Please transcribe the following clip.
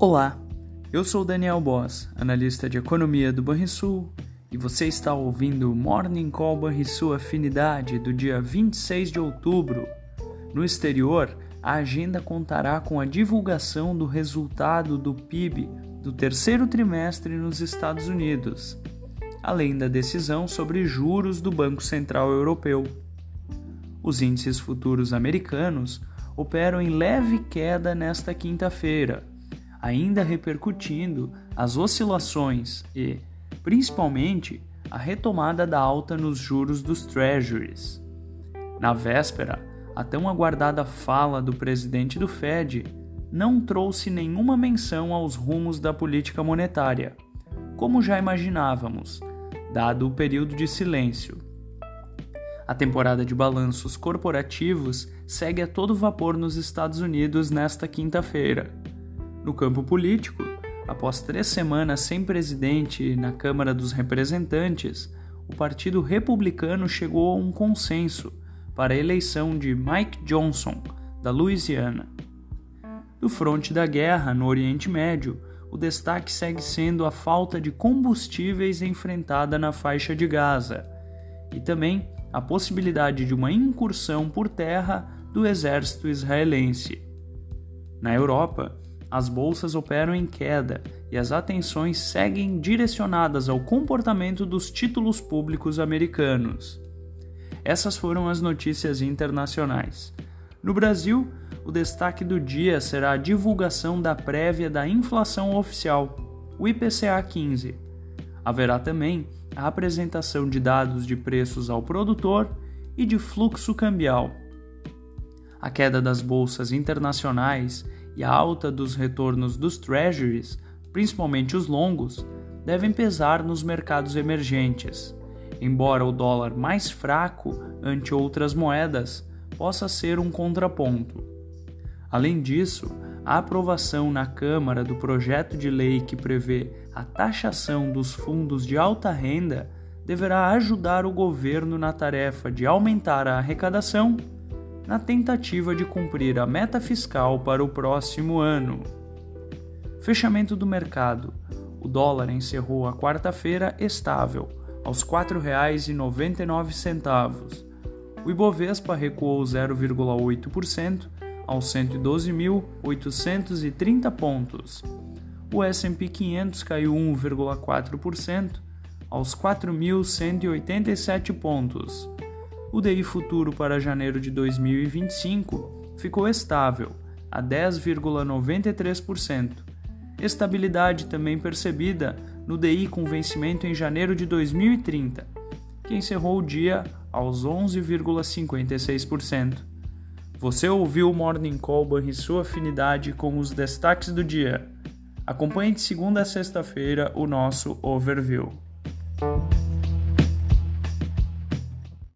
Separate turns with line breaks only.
Olá, eu sou Daniel Boss, analista de economia do Banrisul, e você está ouvindo o Morning Call Banrisul Afinidade do dia 26 de outubro. No exterior, a agenda contará com a divulgação do resultado do PIB do terceiro trimestre nos Estados Unidos, além da decisão sobre juros do Banco Central Europeu. Os índices futuros americanos operam em leve queda nesta quinta-feira ainda repercutindo as oscilações e, principalmente, a retomada da alta nos juros dos Treasuries. Na véspera, a tão aguardada fala do presidente do Fed não trouxe nenhuma menção aos rumos da política monetária, como já imaginávamos, dado o período de silêncio. A temporada de balanços corporativos segue a todo vapor nos Estados Unidos nesta quinta-feira no campo político, após três semanas sem presidente na Câmara dos Representantes, o Partido Republicano chegou a um consenso para a eleição de Mike Johnson, da Louisiana. Do fronte da guerra no Oriente Médio, o destaque segue sendo a falta de combustíveis enfrentada na faixa de Gaza e também a possibilidade de uma incursão por terra do exército israelense. Na Europa, as bolsas operam em queda e as atenções seguem direcionadas ao comportamento dos títulos públicos americanos. Essas foram as notícias internacionais. No Brasil, o destaque do dia será a divulgação da prévia da inflação oficial, o IPCA 15. Haverá também a apresentação de dados de preços ao produtor e de fluxo cambial. A queda das bolsas internacionais e a alta dos retornos dos treasuries, principalmente os longos, devem pesar nos mercados emergentes, embora o dólar mais fraco ante outras moedas possa ser um contraponto. Além disso, a aprovação na Câmara do projeto de lei que prevê a taxação dos fundos de alta renda deverá ajudar o governo na tarefa de aumentar a arrecadação na tentativa de cumprir a meta fiscal para o próximo ano. Fechamento do mercado. O dólar encerrou a quarta-feira estável, aos R$ 4,99. O Ibovespa recuou 0,8% aos 112.830 pontos. O S&P 500 caiu 1,4% aos 4.187 pontos o DI futuro para janeiro de 2025 ficou estável, a 10,93%. Estabilidade também percebida no DI com vencimento em janeiro de 2030, que encerrou o dia aos 11,56%. Você ouviu o Morning Call e sua afinidade com os destaques do dia. Acompanhe de segunda a sexta-feira o nosso overview.